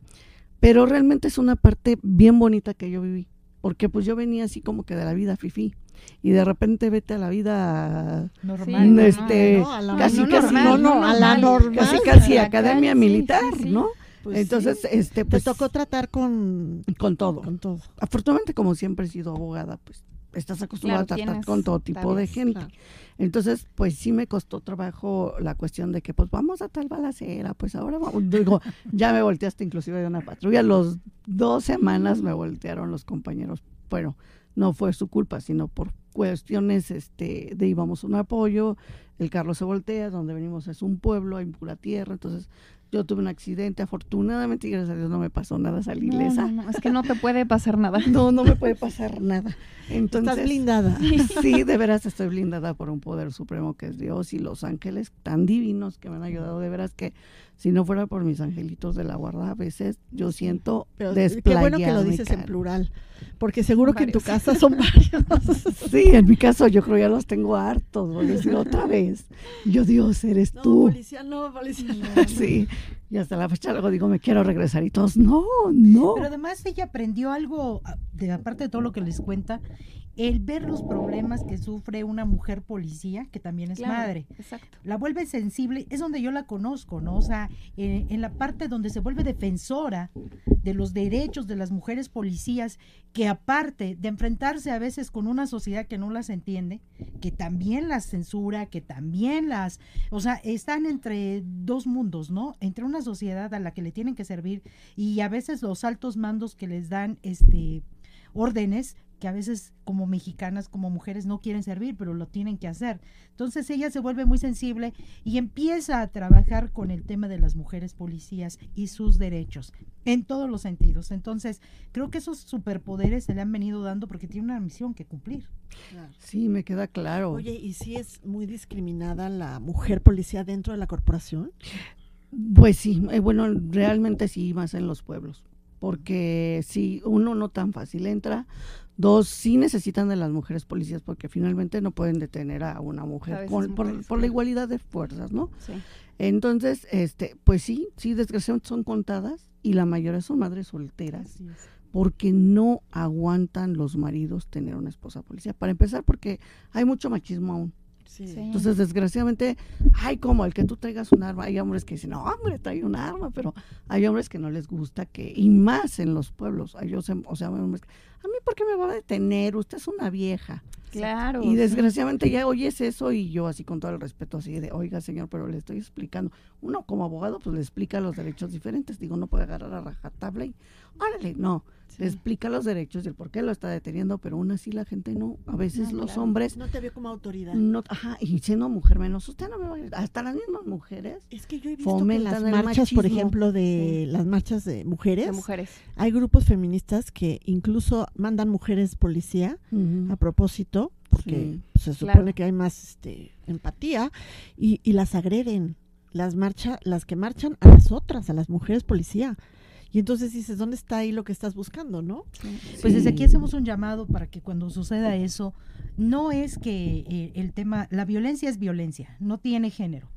Pero realmente es una parte bien bonita que yo viví. Porque pues yo venía así como que de la vida fifi y de repente vete a la vida Normal, mm, no, este no, a la- casi no casi normal, no, no, a la normal. casi casi a la academia sí, militar, sí, sí. ¿no? Pues Entonces, sí. este te pues tocó tratar con, con todo. con todo. Afortunadamente como siempre he sido abogada, pues estás acostumbrada Claro, a tratar con todo tipo de gente. claro. Entonces, pues sí me costó trabajo la cuestión de que, pues vamos a tal balacera, pues ahora vamos. Digo, ya me volteaste inclusive de una patrulla. Los dos semanas me voltearon los compañeros. Bueno, no fue su culpa, sino por cuestiones este, de íbamos un apoyo, el carro se voltea, donde venimos es un pueblo, hay pura tierra, entonces yo tuve un accidente, afortunadamente, y gracias a Dios no me pasó nada, salí No, ilesa. no, no, es que no te puede pasar nada. No, no me puede pasar nada. Entonces, Estás blindada. Sí, de veras estoy blindada por un poder supremo que es Dios y los ángeles tan divinos que me han ayudado. De veras que si no fuera por mis angelitos de la guarda, a veces yo siento Pero qué bueno que lo dices en plural, porque seguro que en tu casa son varios. Sí, en mi caso yo creo ya los tengo hartos. Voy a decir otra vez. Yo, Dios, eres No, tú. policía no, policía no. Sí, y hasta la fecha luego digo, me quiero regresar y todos, no, no. Pero además ella aprendió algo, a- de aparte de todo lo que les cuenta, el ver los problemas que sufre una mujer policía, que también es Claro, madre. Exacto. La vuelve sensible, es donde yo la conozco, ¿no? O sea, eh, en la parte donde se vuelve defensora de los derechos de las mujeres policías, que aparte de enfrentarse a veces con una sociedad que no las entiende, que también las censura, que también las, o sea, están entre dos mundos, ¿no? Entre una sociedad a la que le tienen que servir y a veces los altos mandos que les dan este órdenes, que a veces como mexicanas, como mujeres no quieren servir, pero lo tienen que hacer. Entonces ella se vuelve muy sensible y empieza a trabajar con el tema de las mujeres policías y sus derechos en todos los sentidos. Entonces creo que esos superpoderes se le han venido dando porque tiene una misión que cumplir. Sí, me queda claro. Oye, ¿y si es muy discriminada la mujer policía dentro de la corporación? Pues sí, eh, bueno, realmente sí, más en los pueblos. Porque si uno no tan fácil entra, dos sí necesitan de las mujeres policías porque finalmente no pueden detener a una mujer con- por, por la igualdad de fuerzas, ¿no? Sí. Entonces, este, pues sí, sí, desgraciadamente son contadas y la mayoría son madres solteras porque no aguantan los maridos tener una esposa policía. Para empezar, porque hay mucho machismo aún. Sí. Sí. Entonces, desgraciadamente, ay, como el que tú traigas un arma. Hay hombres que dicen, no, hombre, trae un arma, pero hay hombres que no les gusta que, y más en los pueblos. Hay, o sea, hombres que, a mí, ¿por qué me va a detener? Usted es una vieja. Claro. Y sí. desgraciadamente ya oyes eso y yo así con todo el respeto así de, oiga señor, pero le estoy explicando. Uno como abogado pues le explica los derechos diferentes. Digo, no puede agarrar a rajatabla y, órale, no. Le explica los derechos y el por qué lo está deteniendo, pero aún así la gente no. A veces No, los claro. hombres, No te veo como autoridad. no, ajá, y siendo mujer menos, usted no me va a... Hasta las mismas mujeres. Es que yo he visto que las marchas, por ejemplo, de las marchas de mujeres, de mujeres. hay grupos feministas que incluso mandan mujeres policía a propósito, porque Sí. se supone Claro. que hay más este, empatía, y, y las agreden, las marcha, las que marchan a las otras, a las mujeres policía. Y entonces dices, ¿dónde está ahí lo que estás buscando, no? Pues desde aquí hacemos un llamado para que cuando suceda eso, no es que eh, el tema, la violencia es violencia, no tiene género,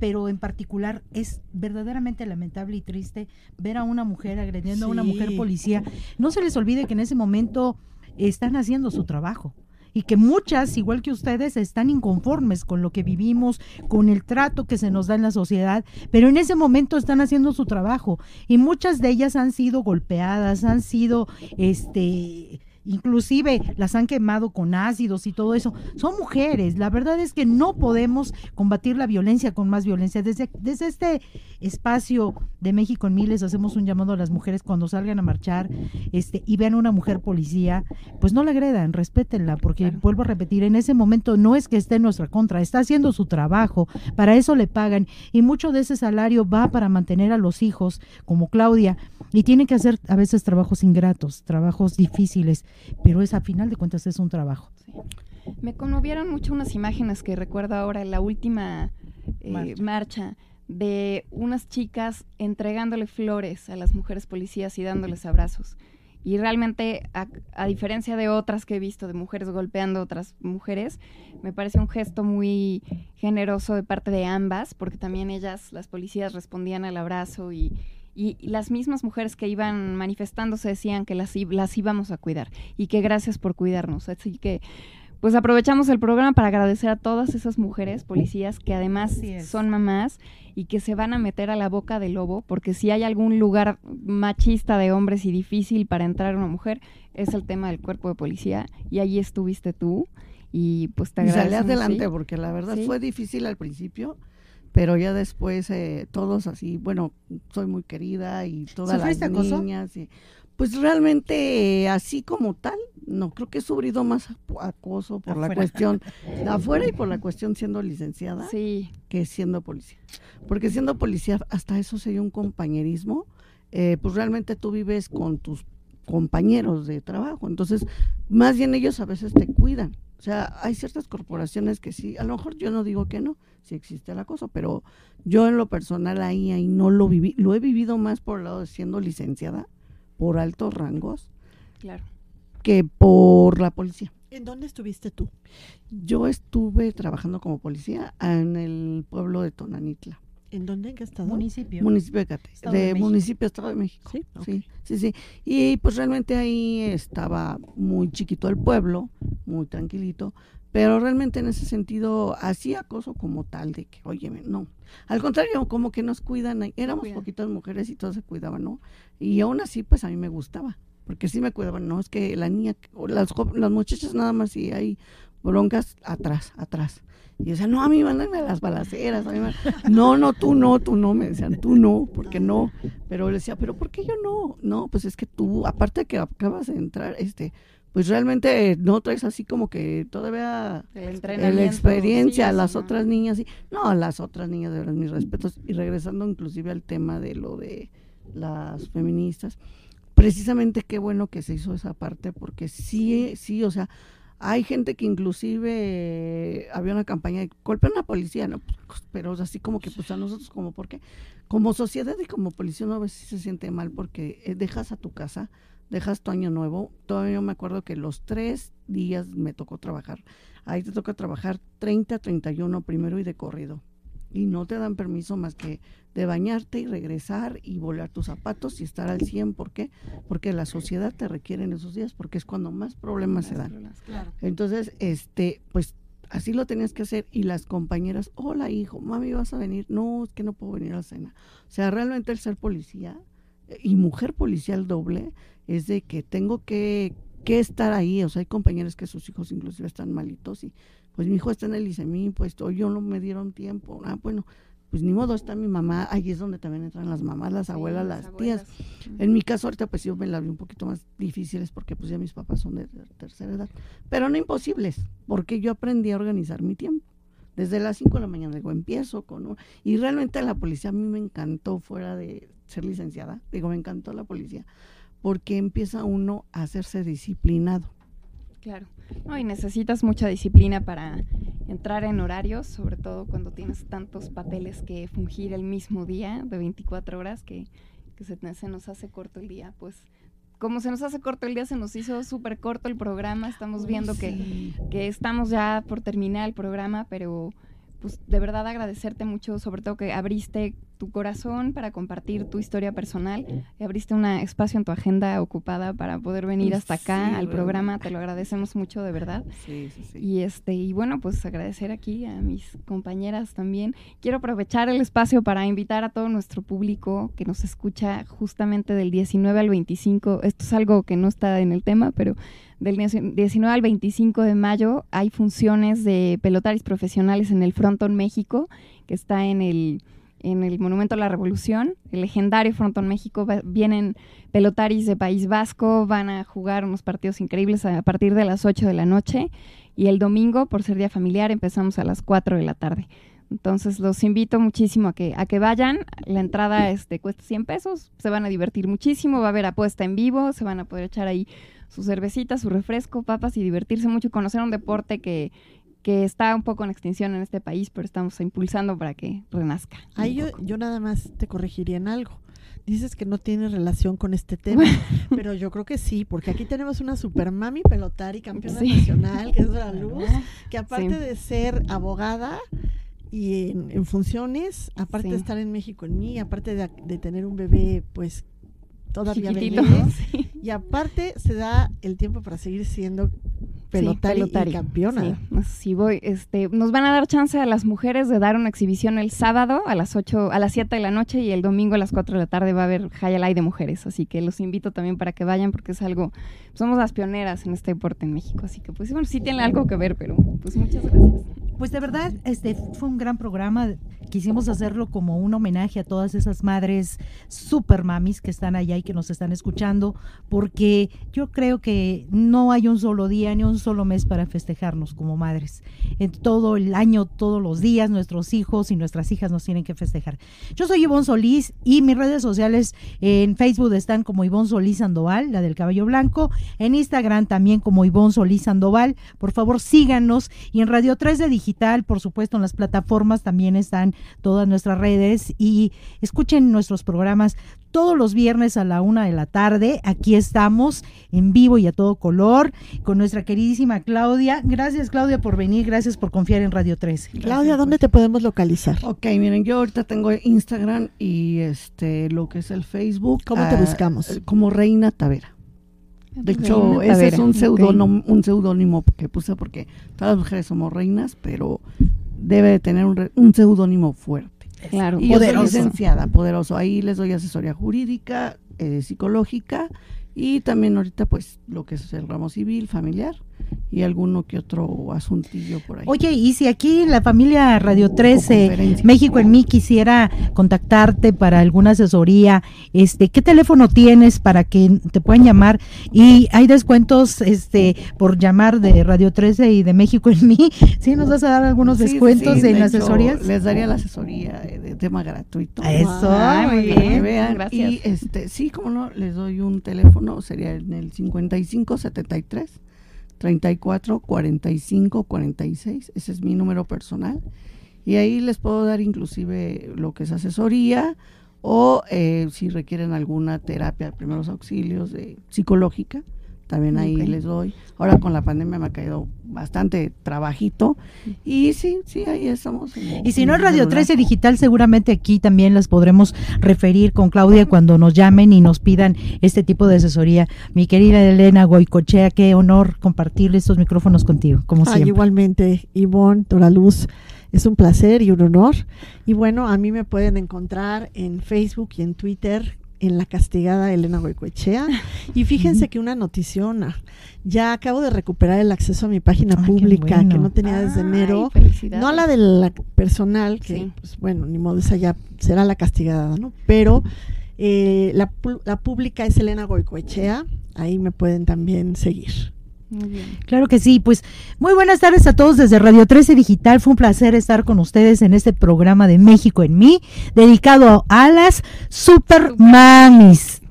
pero en particular es verdaderamente lamentable y triste ver a una mujer agrediendo a una mujer policía. No se les olvide que en ese momento están haciendo su trabajo. Y que muchas, igual que ustedes, están inconformes con lo que vivimos, con el trato que se nos da en la sociedad, pero en ese momento están haciendo su trabajo. Y muchas de ellas han sido golpeadas, han sido, este, inclusive las han quemado con ácidos y todo eso. Son mujeres. La verdad es que no podemos combatir la violencia con más violencia. Desde, desde este espacio de México en Miles hacemos un llamado a las mujeres cuando salgan a marchar este, y vean a una mujer policía, pues no la agredan, respétenla, porque Claro. vuelvo a repetir, en ese momento no es que esté en nuestra contra, está haciendo su trabajo, para eso le pagan y mucho de ese salario va para mantener a los hijos, como Claudia, y tiene que hacer a veces trabajos ingratos, trabajos difíciles, pero es a final de cuentas es un trabajo. Sí. Me conmovieron mucho unas imágenes que recuerdo ahora en la última eh, Marcha. marcha. de unas chicas entregándole flores a las mujeres policías y dándoles abrazos. Y realmente, a, a diferencia de otras que he visto de mujeres golpeando a otras mujeres, me parece un gesto muy generoso de parte de ambas, porque también ellas, las policías, respondían al abrazo y, y las mismas mujeres que iban manifestándose decían que las, las íbamos a cuidar y que gracias por cuidarnos. Así que, pues aprovechamos el programa para agradecer a todas esas mujeres policías que además son mamás y que se van a meter a la boca del lobo, porque si hay algún lugar machista de hombres y difícil para entrar una mujer, es el tema del cuerpo de policía y allí estuviste tú y pues te Y salí agradecemos, adelante ¿sí? porque la verdad Sí. fue difícil al principio, pero ya después eh, todos así, bueno, soy muy querida y todas las niñas. y- pues realmente eh, así como tal, no, creo que he sufrido más acoso por la cuestión de afuera y por la cuestión siendo licenciada Sí, que siendo policía. Porque siendo policía, hasta eso sería un compañerismo, eh, pues realmente tú vives con tus compañeros de trabajo, entonces más bien ellos a veces te cuidan. O sea, hay ciertas corporaciones que sí, a lo mejor yo no digo que no, sí existe el acoso, pero yo en lo personal ahí, ahí no lo viví, lo he vivido más por el lado de siendo licenciada, por altos rangos, claro. que por la policía. ¿En dónde estuviste tú? Yo estuve trabajando como policía en el pueblo de Tonanitla. ¿En dónde? ¿En qué estado? Municipio. Municipio de Cate, Estado de de, municipio Estado de México. Sí, sí, sí, sí. Y pues realmente ahí estaba muy chiquito el pueblo, muy tranquilito, pero realmente en ese sentido hacía acoso como tal de que, oye, no. Al contrario, como que nos cuidan, éramos poquitas mujeres y todos se cuidaban, ¿no? Y aún así, pues a mí me gustaba, porque sí me cuidaban, no, es que la niña, o las, las muchachas nada más y hay broncas atrás, atrás. Y yo decía, no, a mí mándenme a las balaceras. A mí no, no, tú no, tú no. Me decían, tú no, porque no. Pero le decía, pero ¿por qué yo no? No, pues es que tú, aparte de que acabas de entrar, este, pues realmente no traes así como que todavía El la experiencia, sí, las otras niñas, sí. no, a las otras niñas, de verdad, mis respetos. Y regresando inclusive al tema de lo de las feministas, precisamente qué bueno que se hizo esa parte, porque sí, sí, o sea, hay gente que inclusive eh, había una campaña de golpean a la policía, ¿no? Pues, pero así como que pues a nosotros como porque como sociedad y como policía uno a veces se siente mal porque eh, dejas a tu casa, dejas tu año nuevo. Todavía yo me acuerdo que los tres días me tocó trabajar. Ahí te toca trabajar 30, 31 primero y de corrido. Y no te dan permiso más que de bañarte y regresar y volar tus zapatos y estar al 100. ¿Por qué? Porque la sociedad te requiere en esos días porque es cuando más problemas se dan. Entonces, este, pues así lo tenías que hacer y las compañeras, hola hijo, mami, ¿vas a venir? No, es que no puedo venir a la cena. O sea, realmente el ser policía eh, y mujer policial doble es de que tengo que, que estar ahí. O sea, hay compañeras que sus hijos inclusive están malitos y pues mi hijo está en el ICEMI, pues o yo no me dieron tiempo. Ah, bueno, pues ni modo, está mi mamá. Ahí es donde también entran las mamás, las abuelas, las tías. En mi caso ahorita pues yo me la vi un poquito más difíciles porque pues ya mis papás son de ter- tercera edad, pero no imposibles, porque yo aprendí a organizar mi tiempo. Desde las 5 de la mañana digo, empiezo con un... Y realmente la policía a mí me encantó fuera de ser licenciada, digo, me encantó la policía, porque empieza uno a hacerse disciplinado. Claro. No, y necesitas mucha disciplina para entrar en horarios, sobre todo cuando tienes tantos papeles que fungir el mismo día de 24 horas que, que se, se nos hace corto el día. Pues como se nos hace corto el día, se nos hizo súper corto el programa. Estamos viendo que, que estamos ya por terminar el programa, pero pues de verdad agradecerte mucho, sobre todo que abriste tu corazón para compartir tu historia personal, y abriste un espacio en tu agenda ocupada para poder venir hasta acá Sí, al bueno. programa, te lo agradecemos mucho de verdad. Sí, sí, sí. Y este y bueno, pues agradecer aquí a mis compañeras también. Quiero aprovechar el espacio para invitar a todo nuestro público que nos escucha justamente del 19 al 25. Esto es algo que no está en el tema, pero del 19 al 25 de mayo hay funciones de pelotaris profesionales en el Frontón México, que está en el en el Monumento a la Revolución, el legendario Frontón México, va- vienen pelotaris de País Vasco, van a jugar unos partidos increíbles a partir de las 8 de la noche y el domingo, por ser día familiar, empezamos a las 4 de la tarde. Entonces los invito muchísimo a que, a que vayan. La entrada este, cuesta 100 pesos, se van a divertir muchísimo, va a haber apuesta en vivo, se van a poder echar ahí su cervecita, su refresco, papas y divertirse mucho y conocer un deporte que, que está un poco en extinción en este país, pero estamos impulsando para que renazca. Ahí yo, yo nada más te corregiría en algo. Dices que no tiene relación con este tema, pero yo creo que sí, porque aquí tenemos una super mami pelotari, campeona Sí. nacional, que es la luz, que aparte Sí. de ser abogada y en, en funciones, aparte de estar en México en mí, aparte de, de tener un bebé, pues todavía bebé, sí. y aparte se da el tiempo para seguir siendo pelotari, pelotari, y campeona. Sí, pues, sí voy. Este, nos van a dar chance a las mujeres de dar una exhibición el sábado a las 8, a las 7 de la noche y el domingo a las 4 de la tarde va a haber Hayalay de mujeres. Así que los invito también para que vayan porque es algo, somos las pioneras en este deporte en México. Así que pues bueno, sí tiene algo que ver, pero pues muchas gracias. Pues de verdad, este fue un gran programa. Quisimos hacerlo como un homenaje a todas esas madres super mamis que están allá y que nos están escuchando, porque yo creo que no hay un solo día ni un solo mes para festejarnos como madres. En todo el año, todos los días, nuestros hijos y nuestras hijas nos tienen que festejar. Yo soy Ivonne Solís y mis redes sociales en Facebook están como Ivonne Solís Sandoval, la del cabello blanco, en Instagram también como Ivonne Solís Sandoval. Por favor, síganos y en Radio 3 de Digital, por supuesto, en las plataformas también están todas nuestras redes y escuchen nuestros programas todos los viernes a la una de la tarde. Aquí estamos en vivo y a todo color con nuestra queridísima Claudia. Gracias, Claudia, por venir. Gracias por confiar en Radio 13. Claudia, ¿dónde te podemos localizar? Ok, miren, yo ahorita tengo Instagram y este lo que es el Facebook. ¿Cómo te ah, buscamos? Como Reina Tavera. De hecho, Reina ese es un seudónimo, un seudónimo que puse porque todas las mujeres somos reinas, pero debe de tener un, un seudónimo fuerte. Claro, Y yo soy poderoso. licenciada, poderoso. Ahí les doy asesoría jurídica, eh, psicológica y también ahorita pues lo que es el ramo civil, familiar y alguno que otro asuntillo por ahí. Oye, y si aquí la familia Radio O 13, conferencia. México en mí quisiera contactarte para alguna asesoría, este, ¿qué teléfono tienes para que te puedan llamar? Y hay descuentos este por llamar de Radio 13 y de México en mí. ¿Sí nos vas a dar algunos Sí, descuentos sí, en de hecho, asesorías? Les daría la asesoría eh, de tema gratuito. Eso, muy muy bien. que vean. Gracias. Y este, sí, como no, les doy un teléfono, sería en el 55 73 34 45 46. Ese es mi número personal. Y ahí les puedo dar inclusive lo que es asesoría o eh, si requieren alguna terapia de primeros auxilios de psicológica, también ahí Ok. les doy. Ahora con la pandemia me ha caído bastante trabajito y sí, sí, ahí estamos. en- Y si no Radio celular. 13 Digital, seguramente aquí también las podremos referir con Claudia cuando nos llamen y nos pidan este tipo de asesoría. Mi querida Elena Goicochea, qué honor compartir estos micrófonos contigo, como Ay, siempre. igualmente, Ivonne, Doraluz, es un placer y un honor. Y bueno, a mí me pueden encontrar en Facebook y en Twitter en la castigada Elena Goicoechea. Y fíjense que una noticiona. Ya acabo de recuperar el acceso a mi página Ay, qué pública bueno. que no tenía desde Ay, enero. felicidades. No la de la personal, que Sí. pues, bueno, ni modo, esa ya será la castigada, ¿no? Pero eh, la, pu- la pública es Elena Goicoechea. Ahí me pueden también seguir. Muy bien. Claro que sí, pues muy buenas tardes a todos desde Radio 13 Digital. Fue un placer estar con ustedes en este programa de México en mí, dedicado a las super mamis.